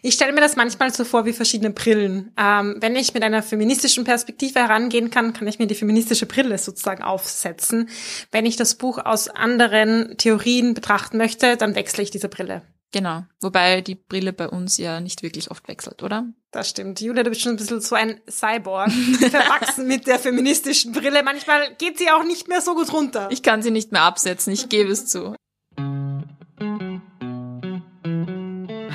Ich stelle mir das manchmal so vor wie verschiedene Brillen. Ähm, wenn ich mit einer feministischen Perspektive herangehen kann, kann ich mir die feministische Brille sozusagen aufsetzen. Wenn ich das Buch aus anderen Theorien betrachten möchte, dann wechsle ich diese Brille. Genau. Wobei die Brille bei uns ja nicht wirklich oft wechselt, oder? Das stimmt. Julia, du bist schon ein bisschen so ein Cyborg, verwachsen mit der feministischen Brille. Manchmal geht sie auch nicht mehr so gut runter. Ich kann sie nicht mehr absetzen, ich gebe es zu.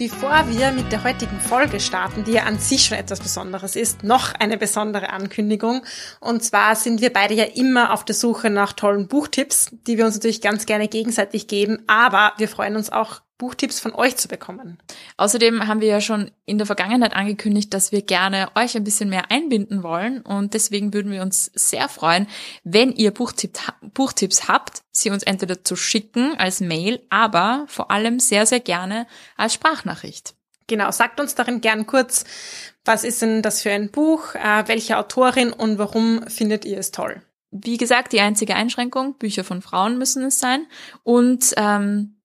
Bevor wir mit der heutigen Folge starten, die ja an sich schon etwas Besonderes ist, noch eine besondere Ankündigung. Und zwar sind wir beide ja immer auf der Suche nach tollen Buchtipps, die wir uns natürlich ganz gerne gegenseitig geben. Aber wir freuen uns auch Buchtipps von euch zu bekommen. Außerdem haben wir ja schon in der Vergangenheit angekündigt, dass wir gerne euch ein bisschen mehr einbinden wollen und deswegen würden wir uns sehr freuen, wenn ihr Buchtipp, Buchtipps habt, sie uns entweder zu schicken als Mail, aber vor allem sehr, sehr gerne als Sprachnachricht. Genau, sagt uns darin gern kurz, was ist denn das für ein Buch, äh, welche Autorin und warum findet ihr es toll? Wie gesagt, die einzige Einschränkung, Bücher von Frauen müssen es sein und ähm,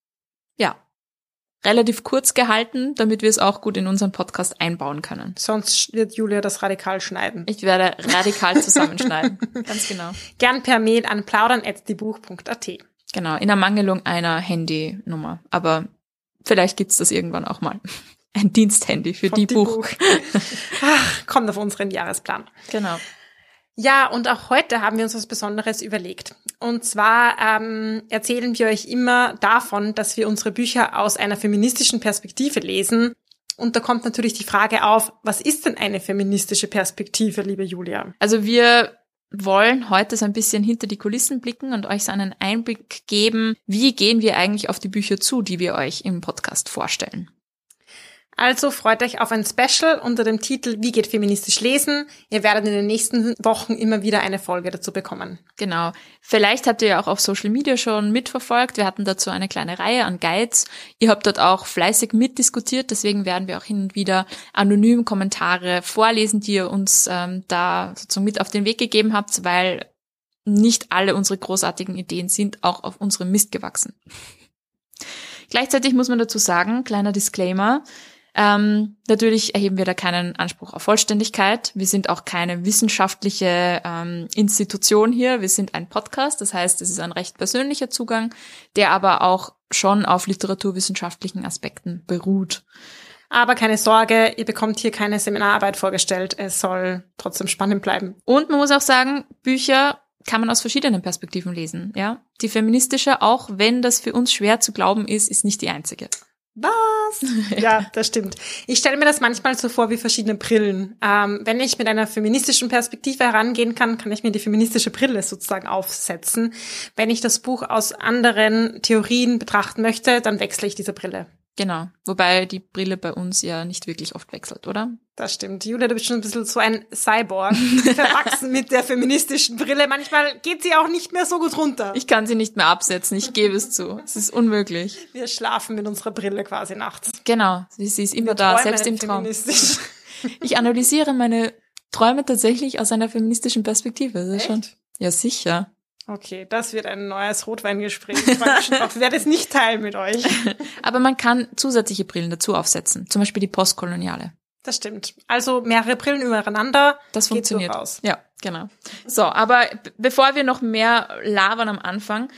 relativ kurz gehalten, damit wir es auch gut in unseren Podcast einbauen können. Sonst wird Julia das radikal schneiden. Ich werde radikal zusammenschneiden. Ganz genau. Gern per Mail an plaudern.diebuch.at. Genau, in Ermangelung einer Handynummer. Aber vielleicht gibt's das irgendwann auch mal. Ein Diensthandy für Von die, Buch. Ach, kommt auf unseren Jahresplan. Genau. Ja, und auch heute haben wir uns was Besonderes überlegt. Und zwar ähm, erzählen wir euch immer davon, dass wir unsere Bücher aus einer feministischen Perspektive lesen. Und da kommt natürlich die Frage auf, was ist denn eine feministische Perspektive, liebe Julia? Also wir wollen heute so ein bisschen hinter die Kulissen blicken und euch so einen Einblick geben, wie gehen wir eigentlich auf die Bücher zu, die wir euch im Podcast vorstellen. Also freut euch auf ein Special unter dem Titel Wie geht feministisch lesen? Ihr werdet in den nächsten Wochen immer wieder eine Folge dazu bekommen. Genau. Vielleicht habt ihr ja auch auf Social Media schon mitverfolgt. Wir hatten dazu eine kleine Reihe an Guides. Ihr habt dort auch fleißig mitdiskutiert. Deswegen werden wir auch hin und wieder anonym Kommentare vorlesen, die ihr uns ähm, da sozusagen mit auf den Weg gegeben habt, weil nicht alle unsere großartigen Ideen sind auch auf unserem Mist gewachsen. Gleichzeitig muss man dazu sagen, kleiner Disclaimer, ähm, natürlich erheben wir da keinen Anspruch auf Vollständigkeit. Wir sind auch keine wissenschaftliche ähm, Institution hier. Wir sind ein Podcast. Das heißt, es ist ein recht persönlicher Zugang, der aber auch schon auf literaturwissenschaftlichen Aspekten beruht. Aber keine Sorge, ihr bekommt hier keine Seminararbeit vorgestellt. Es soll trotzdem spannend bleiben. Und man muss auch sagen, Bücher kann man aus verschiedenen Perspektiven lesen, ja. Die feministische, auch wenn das für uns schwer zu glauben ist, ist nicht die einzige. Was? Ja, das stimmt. Ich stelle mir das manchmal so vor wie verschiedene Brillen. Ähm, wenn ich mit einer feministischen Perspektive herangehen kann, kann ich mir die feministische Brille sozusagen aufsetzen. Wenn ich das Buch aus anderen Theorien betrachten möchte, dann wechsle ich diese Brille. Genau. Wobei die Brille bei uns ja nicht wirklich oft wechselt, oder? Das stimmt. Julia, du bist schon ein bisschen so ein Cyborg, verwachsen mit der feministischen Brille. Manchmal geht sie auch nicht mehr so gut runter. Ich kann sie nicht mehr absetzen, ich gebe es zu. Es ist unmöglich. Wir schlafen mit unserer Brille quasi nachts. Genau, sie, sie ist immer Wir da, selbst im Traum. Ich analysiere meine Träume tatsächlich aus einer feministischen Perspektive. Das ist Echt? schon. Ja, sicher. Okay, das wird ein neues Rotweingespräch. Ich werde es nicht teilen mit euch. Aber man kann zusätzliche Brillen dazu aufsetzen. Zum Beispiel die postkoloniale. Das stimmt. Also mehrere Brillen übereinander. Das funktioniert. durchaus. Ja, genau. So, aber bevor wir noch mehr labern am Anfang,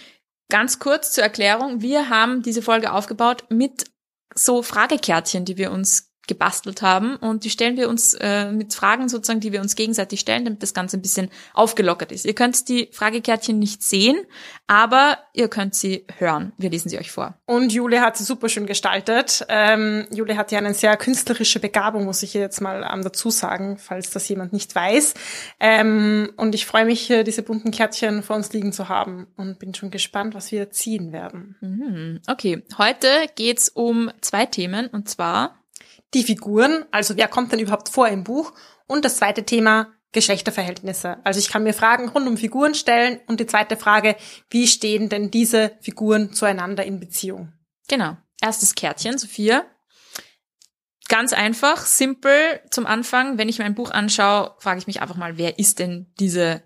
ganz kurz zur Erklärung. Wir haben diese Folge aufgebaut mit so Fragekärtchen, die wir uns gebastelt haben und die stellen wir uns äh, mit Fragen sozusagen, die wir uns gegenseitig stellen, damit das Ganze ein bisschen aufgelockert ist. Ihr könnt die Fragekärtchen nicht sehen, aber ihr könnt sie hören. Wir lesen sie euch vor. Und Jule hat sie super schön gestaltet. Ähm, Jule hat ja eine sehr künstlerische Begabung, muss ich jetzt mal ähm, dazu sagen, falls das jemand nicht weiß. Ähm, und ich freue mich, hier diese bunten Kärtchen vor uns liegen zu haben und bin schon gespannt, was wir ziehen werden. Mhm. Okay, heute geht's um zwei Themen und zwar Die Figuren, also wer kommt denn überhaupt vor im Buch? Und das zweite Thema, Geschlechterverhältnisse. Also ich kann mir Fragen rund um Figuren stellen und die zweite Frage, wie stehen denn diese Figuren zueinander in Beziehung? Genau. Erstes Kärtchen, Sophia. Ganz einfach, simpel zum Anfang. Wenn ich mir ein Buch anschaue, frage ich mich einfach mal, wer ist denn diese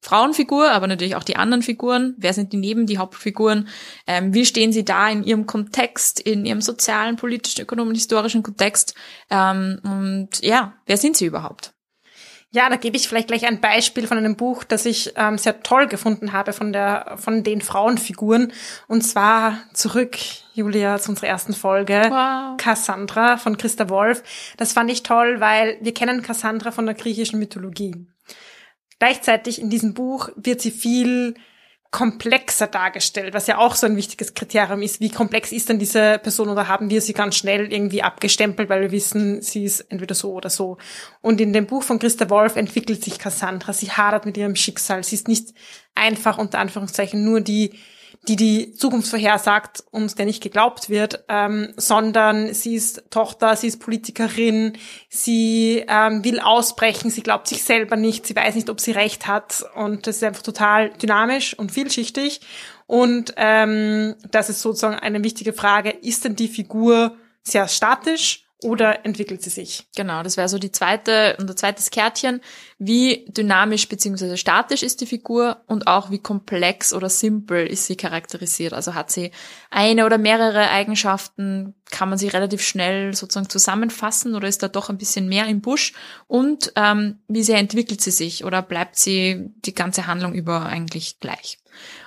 Frauenfigur, aber natürlich auch die anderen Figuren. Wer sind die neben die Hauptfiguren? Ähm, wie stehen sie da in ihrem Kontext, in ihrem sozialen, politischen, ökonomischen, historischen Kontext? Ähm, und ja, wer sind sie überhaupt? Ja, da gebe ich vielleicht gleich ein Beispiel von einem Buch, das ich ähm, sehr toll gefunden habe von der von den Frauenfiguren. Und zwar zurück, Julia, zu unserer ersten Folge. Wow. Cassandra von Christa Wolf. Das fand ich toll, weil wir kennen Cassandra von der griechischen Mythologie. Gleichzeitig in diesem Buch wird sie viel komplexer dargestellt, was ja auch so ein wichtiges Kriterium ist. Wie komplex ist denn diese Person oder haben wir sie ganz schnell irgendwie abgestempelt, weil wir wissen, sie ist entweder so oder so. Und in dem Buch von Christa Wolf entwickelt sich Cassandra. Sie hadert mit ihrem Schicksal. Sie ist nicht einfach unter Anführungszeichen nur die die die Zukunft vorhersagt und der nicht geglaubt wird, ähm, sondern sie ist Tochter, sie ist Politikerin, sie ähm, will ausbrechen, sie glaubt sich selber nicht, sie weiß nicht, ob sie recht hat und das ist einfach total dynamisch und vielschichtig. Und ähm, das ist sozusagen eine wichtige Frage, ist denn die Figur sehr statisch oder entwickelt sie sich? Genau, das wäre so die zweite, unser zweites Kärtchen. Wie dynamisch beziehungsweise statisch ist die Figur und auch wie komplex oder simpel ist sie charakterisiert. Also hat sie eine oder mehrere Eigenschaften, kann man sie relativ schnell sozusagen zusammenfassen oder ist da doch ein bisschen mehr im Busch? Und ähm, wie sehr entwickelt sie sich oder bleibt sie die ganze Handlung über eigentlich gleich?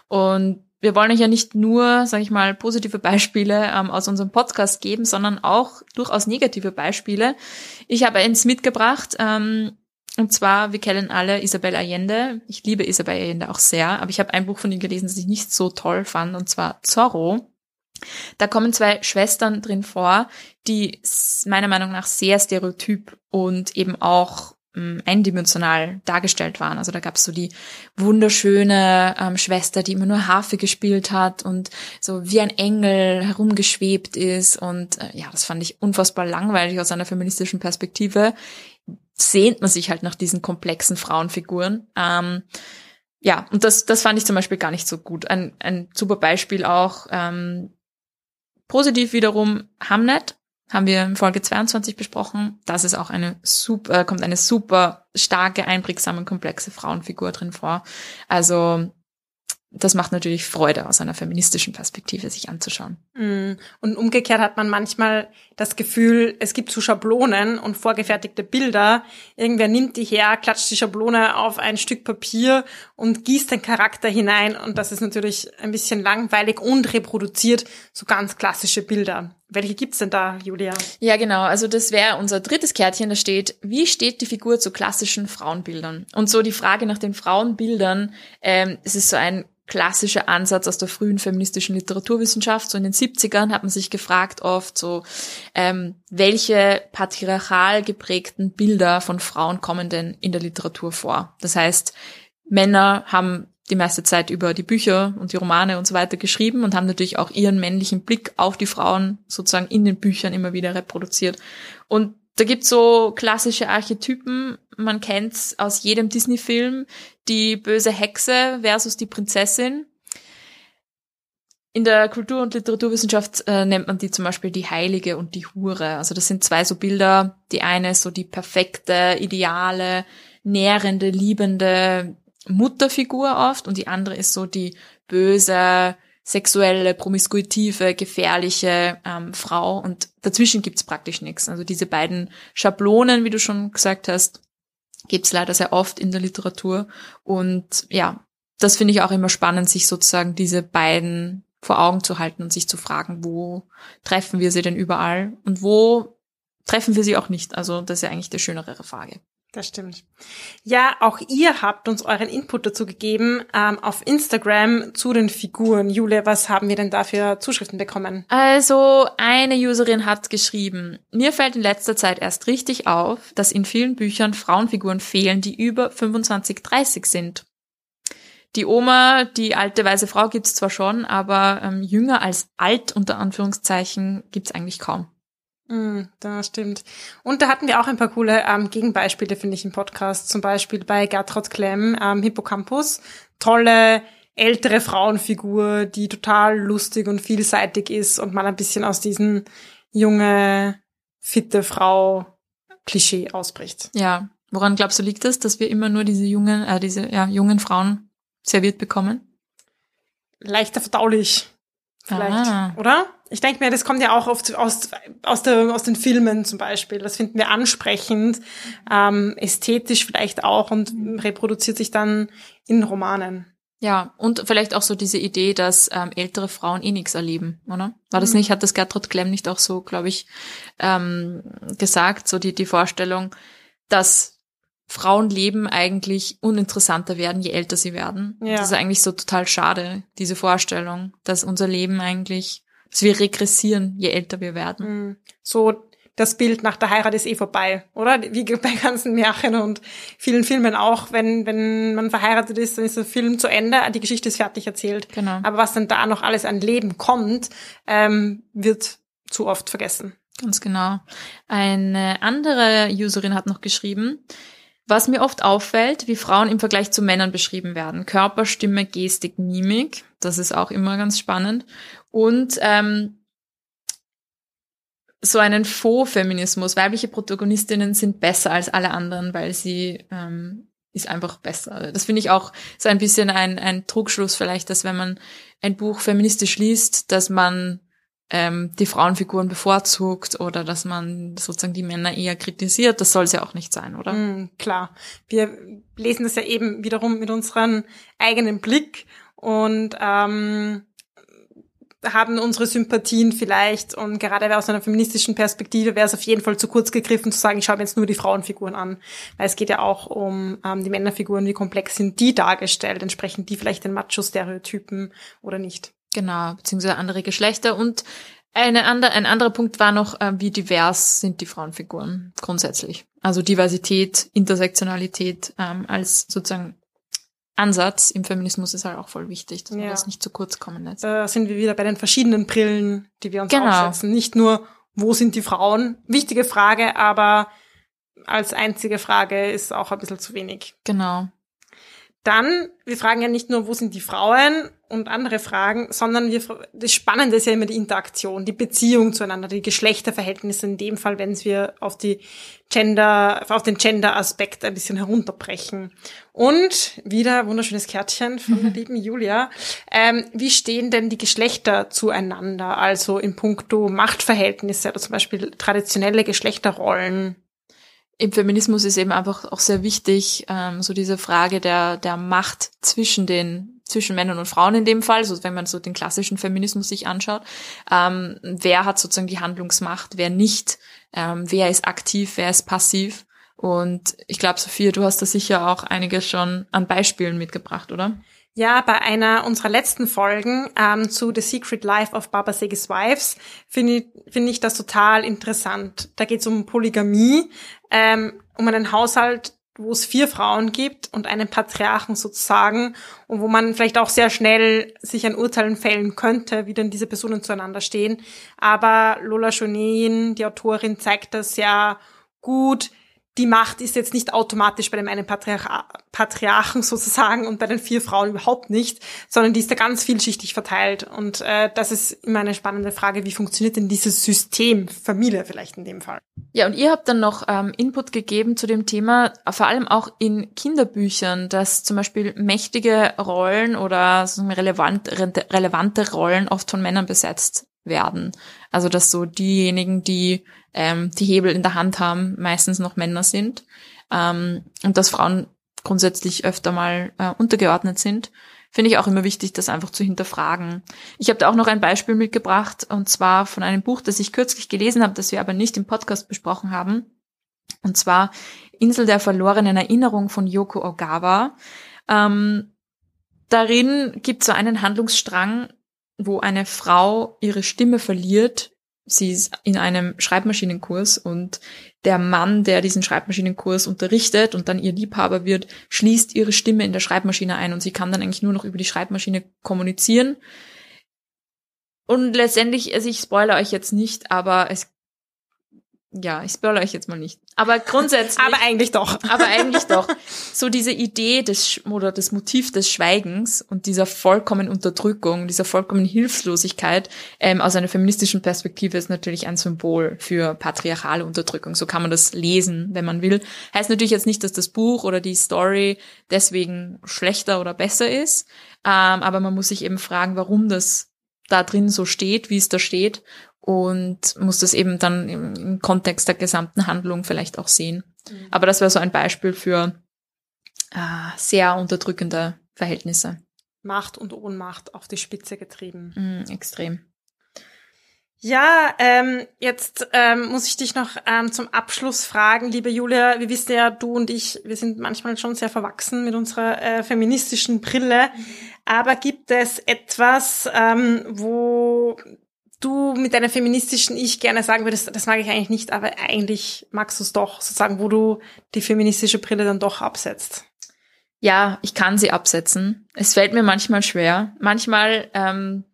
Und wir wollen euch ja nicht nur, sage ich mal, positive Beispiele ähm, aus unserem Podcast geben, sondern auch durchaus negative Beispiele. Ich habe eins mitgebracht, ähm, und zwar, wir kennen alle Isabel Allende. Ich liebe Isabel Allende auch sehr, aber ich habe ein Buch von ihr gelesen, das ich nicht so toll fand, und zwar Zorro. Da kommen zwei Schwestern drin vor, die meiner Meinung nach sehr stereotyp und eben auch eindimensional dargestellt waren. Also da gab es so die wunderschöne ähm, Schwester, die immer nur Harfe gespielt hat und so wie ein Engel herumgeschwebt ist. Und äh, ja, das fand ich unfassbar langweilig aus einer feministischen Perspektive. Sehnt man sich halt nach diesen komplexen Frauenfiguren. Ähm, ja, und das, das fand ich zum Beispiel gar nicht so gut. Ein, ein super Beispiel auch. Ähm, positiv wiederum Hamnet haben wir in Folge 22 besprochen. Das ist auch eine super, äh, kommt eine super starke, einprägsame, komplexe Frauenfigur drin vor. Also das macht natürlich Freude aus einer feministischen Perspektive sich anzuschauen. Mm. Und umgekehrt hat man manchmal das Gefühl, es gibt so Schablonen und vorgefertigte Bilder. Irgendwer nimmt die her, klatscht die Schablone auf ein Stück Papier und gießt den Charakter hinein. Und das ist natürlich ein bisschen langweilig und reproduziert so ganz klassische Bilder. Welche gibt's denn da, Julia? Ja, genau. Also das wäre unser drittes Kärtchen. Da steht, wie steht die Figur zu klassischen Frauenbildern? Und so die Frage nach den Frauenbildern, ähm, es ist so ein klassischer Ansatz aus der frühen feministischen Literaturwissenschaft. So in den 70ern hat man sich gefragt oft so, ähm, welche patriarchal geprägten Bilder von Frauen kommen denn in der Literatur vor? Das heißt, Männer haben die meiste Zeit über die Bücher und die Romane und so weiter geschrieben und haben natürlich auch ihren männlichen Blick auf die Frauen sozusagen in den Büchern immer wieder reproduziert. Und da gibt's so klassische Archetypen, man kennt's aus jedem Disney-Film, die böse Hexe versus die Prinzessin. In der Kultur- und Literaturwissenschaft äh, nennt man die zum Beispiel die Heilige und die Hure. Also das sind zwei so Bilder. Die eine ist so die perfekte, ideale, nährende, liebende Mutterfigur oft und die andere ist so die böse, sexuelle, promiskuitive, gefährliche ähm, Frau und dazwischen gibt's praktisch nichts. Also diese beiden Schablonen, wie du schon gesagt hast, gibt's leider sehr oft in der Literatur und ja, das finde ich auch immer spannend, sich sozusagen diese beiden vor Augen zu halten und sich zu fragen, wo treffen wir sie denn überall und wo treffen wir sie auch nicht. Also das ist ja eigentlich die schönere Frage. Das stimmt. Ja, auch ihr habt uns euren Input dazu gegeben ähm, auf Instagram zu den Figuren. Jule, was haben wir denn da für Zuschriften bekommen? Also eine Userin hat geschrieben, mir fällt in letzter Zeit erst richtig auf, dass in vielen Büchern Frauenfiguren fehlen, die über 25, 30 sind. Die Oma, die alte weise Frau gibt's zwar schon, aber ähm, jünger als alt unter Anführungszeichen gibt's eigentlich kaum. Mm, das stimmt. Und da hatten wir auch ein paar coole ähm, Gegenbeispiele, finde ich, im Podcast. Zum Beispiel bei Gertrud Klemm, ähm, Hippocampus. Tolle ältere Frauenfigur, die total lustig und vielseitig ist und man ein bisschen aus diesen junge, fitte Frau Klischee ausbricht. Ja. Woran glaubst du liegt das, dass wir immer nur diese jungen, äh, diese ja, jungen Frauen serviert bekommen? Leichter verdaulich. Vielleicht, Ah. oder? Ich denke mir, das kommt ja auch oft aus, aus, der, aus den Filmen zum Beispiel. Das finden wir ansprechend, ähm, ästhetisch vielleicht auch und reproduziert sich dann in Romanen. Ja, und vielleicht auch so diese Idee, dass ähm, ältere Frauen eh nichts erleben, oder? War das Mhm. nicht, hat das Gertrud Klemm nicht auch so, glaube ich, ähm, gesagt, so die, die Vorstellung, dass Frauenleben eigentlich uninteressanter werden, je älter sie werden. Ja. Das ist eigentlich so total schade, diese Vorstellung, dass unser Leben eigentlich, dass wir regressieren, je älter wir werden. Mhm. So das Bild nach der Heirat ist eh vorbei, oder? Wie bei ganzen Märchen und vielen Filmen auch. Wenn, wenn man verheiratet ist, dann ist der Film zu Ende, die Geschichte ist fertig erzählt. Genau. Aber was dann da noch alles an Leben kommt, ähm, wird zu oft vergessen. Ganz genau. Eine andere Userin hat noch geschrieben, was mir oft auffällt, wie Frauen im Vergleich zu Männern beschrieben werden. Körper, Stimme, Gestik, Mimik. Das ist auch immer ganz spannend. Und ähm, so einen Faux-Feminismus. Weibliche Protagonistinnen sind besser als alle anderen, weil sie ähm, ist einfach besser. Das finde ich auch so ein bisschen ein, ein Trugschluss vielleicht, dass wenn man ein Buch feministisch liest, dass man ähm, die Frauenfiguren bevorzugt oder dass man sozusagen die Männer eher kritisiert. Das soll es ja auch nicht sein, oder? Mhm, klar. Wir lesen das ja eben wiederum mit unserem eigenen Blick und ähm, haben unsere Sympathien vielleicht und gerade aus einer feministischen Perspektive wäre es auf jeden Fall zu kurz gegriffen zu sagen, ich schaue mir jetzt nur die Frauenfiguren an, weil es geht ja auch um ähm, die Männerfiguren, wie komplex sind die dargestellt, entsprechen die vielleicht den Macho-Stereotypen oder nicht. Genau, beziehungsweise andere Geschlechter. Und eine andere, ein anderer Punkt war noch, äh, wie divers sind die Frauenfiguren grundsätzlich. Also Diversität, Intersektionalität ähm, als sozusagen Ansatz im Feminismus ist halt auch voll wichtig, dass man Ja. das nicht zu kurz kommen lässt. Da sind wir wieder bei den verschiedenen Brillen, die wir uns Genau. aufsetzen. Nicht nur, wo sind die Frauen? Wichtige Frage, aber als einzige Frage ist auch ein bisschen zu wenig. Genau. Dann, wir fragen ja nicht nur, wo sind die Frauen und andere Fragen, sondern wir, das Spannende ist ja immer die Interaktion, die Beziehung zueinander, die Geschlechterverhältnisse in dem Fall, wenn wir auf die Gender, auf den Gender-Aspekt ein bisschen herunterbrechen. Und wieder wunderschönes Kärtchen von der lieben Julia. Ähm, wie stehen denn die Geschlechter zueinander? Also in puncto Machtverhältnisse oder zum Beispiel traditionelle Geschlechterrollen. Im Feminismus ist eben einfach auch sehr wichtig, ähm, so diese Frage der, der Macht zwischen den, zwischen Männern und Frauen in dem Fall, so wenn man so den klassischen Feminismus sich anschaut. Ähm, wer hat sozusagen die Handlungsmacht, wer nicht, ähm, wer ist aktiv, wer ist passiv. Und ich glaube, Sophia, du hast da sicher auch einiges schon an Beispielen mitgebracht, oder? Ja, bei einer unserer letzten Folgen ähm, zu The Secret Life of Baba Segis Wives finde ich, finde ich das total interessant. Da geht es um Polygamie, ähm, um einen Haushalt, wo es vier Frauen gibt und einen Patriarchen sozusagen und wo man vielleicht auch sehr schnell sich an Urteilen fällen könnte, wie denn diese Personen zueinander stehen. Aber Lola Schonein, die Autorin, zeigt das sehr gut, die Macht ist jetzt nicht automatisch bei dem einen Patriarch Patriarchen sozusagen und bei den vier Frauen überhaupt nicht, sondern die ist da ganz vielschichtig verteilt. Und äh, das ist immer eine spannende Frage, wie funktioniert denn dieses System, Familie vielleicht in dem Fall? Ja, und ihr habt dann noch ähm, Input gegeben zu dem Thema, vor allem auch in Kinderbüchern, dass zum Beispiel mächtige Rollen oder relevant, re- relevante Rollen oft von Männern besetzt werden. Also dass so diejenigen, die ähm, die Hebel in der Hand haben, meistens noch Männer sind ähm, und dass Frauen grundsätzlich öfter mal äh, untergeordnet sind. Finde ich auch immer wichtig, das einfach zu hinterfragen. Ich habe da auch noch ein Beispiel mitgebracht, und zwar von einem Buch, das ich kürzlich gelesen habe, das wir aber nicht im Podcast besprochen haben. Und zwar Insel der verlorenen Erinnerung von Yoko Ogawa. Ähm, darin gibt es so einen Handlungsstrang, wo eine Frau ihre Stimme verliert. Sie ist in einem Schreibmaschinenkurs und der Mann, der diesen Schreibmaschinenkurs unterrichtet und dann ihr Liebhaber wird, schließt ihre Stimme in der Schreibmaschine ein und sie kann dann eigentlich nur noch über die Schreibmaschine kommunizieren. Und letztendlich, also ich spoilere euch jetzt nicht, aber es ja, ich spoilere euch jetzt mal nicht. Aber grundsätzlich. aber eigentlich doch. aber eigentlich doch. So diese Idee des, oder das Motiv des Schweigens und dieser vollkommen Unterdrückung, dieser vollkommen Hilflosigkeit ähm, aus einer feministischen Perspektive ist natürlich ein Symbol für patriarchale Unterdrückung. So kann man das lesen, wenn man will. Heißt natürlich jetzt nicht, dass das Buch oder die Story deswegen schlechter oder besser ist. Ähm, aber man muss sich eben fragen, warum das da drin so steht, wie es da steht und muss das eben dann im, im Kontext der gesamten Handlung vielleicht auch sehen. Mhm. Aber das wäre so ein Beispiel für äh, sehr unterdrückende Verhältnisse. Macht und Ohnmacht auf die Spitze getrieben. Mhm, extrem. Ja, ähm, jetzt ähm, muss ich dich noch ähm, zum Abschluss fragen, liebe Julia. Wir wissen ja, du und ich, wir sind manchmal schon sehr verwachsen mit unserer äh, feministischen Brille. Mhm. Aber gibt es etwas, ähm, wo du mit deiner feministischen Ich gerne sagen würdest, das mag ich eigentlich nicht, aber eigentlich magst du es doch, sozusagen, wo du die feministische Brille dann doch absetzt? Ja, ich kann sie absetzen. Es fällt mir manchmal schwer. Manchmal, ähm,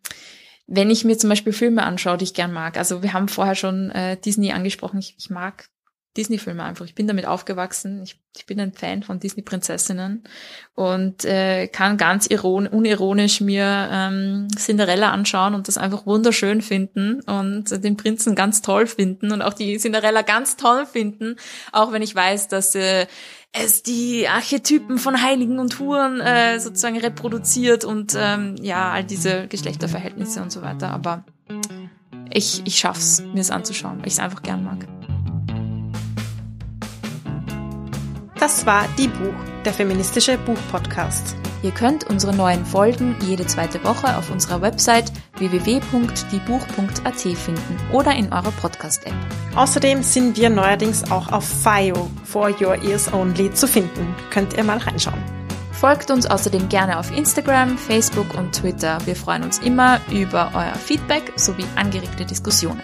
wenn ich mir zum Beispiel Filme anschaue, die ich gern mag. Also wir haben vorher schon äh, Disney angesprochen. Ich, ich mag Disney-Filme einfach. Ich bin damit aufgewachsen. Ich, ich bin ein Fan von Disney-Prinzessinnen und äh, kann ganz iron unironisch mir ähm, Cinderella anschauen und das einfach wunderschön finden und den Prinzen ganz toll finden und auch die Cinderella ganz toll finden, auch wenn ich weiß, dass äh, es die Archetypen von Heiligen und Huren äh, sozusagen reproduziert und ähm, ja, all diese Geschlechterverhältnisse und so weiter. Aber ich, ich schaff's, mir es anzuschauen, weil ich es einfach gern mag. Das war Die Buch, der feministische Buchpodcast. Ihr könnt unsere neuen Folgen jede zweite Woche auf unserer Website www.diebuch.at finden oder in eurer Podcast-App. Außerdem sind wir neuerdings auch auf FIO, For Your Ears Only, zu finden. Könnt ihr mal reinschauen. Folgt uns außerdem gerne auf Instagram, Facebook und Twitter. Wir freuen uns immer über euer Feedback sowie angeregte Diskussionen.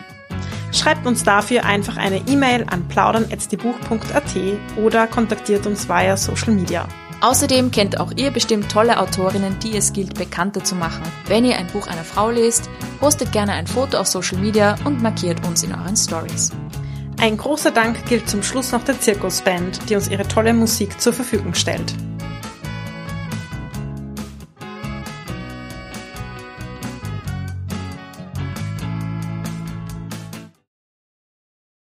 Schreibt uns dafür einfach eine E-Mail an plaudern.diebuch.at oder kontaktiert uns via Social Media. Außerdem kennt auch ihr bestimmt tolle Autorinnen, die es gilt bekannter zu machen. Wenn ihr ein Buch einer Frau lest, postet gerne ein Foto auf Social Media und markiert uns in euren Stories. Ein großer Dank gilt zum Schluss noch der Zirkusband, die uns ihre tolle Musik zur Verfügung stellt.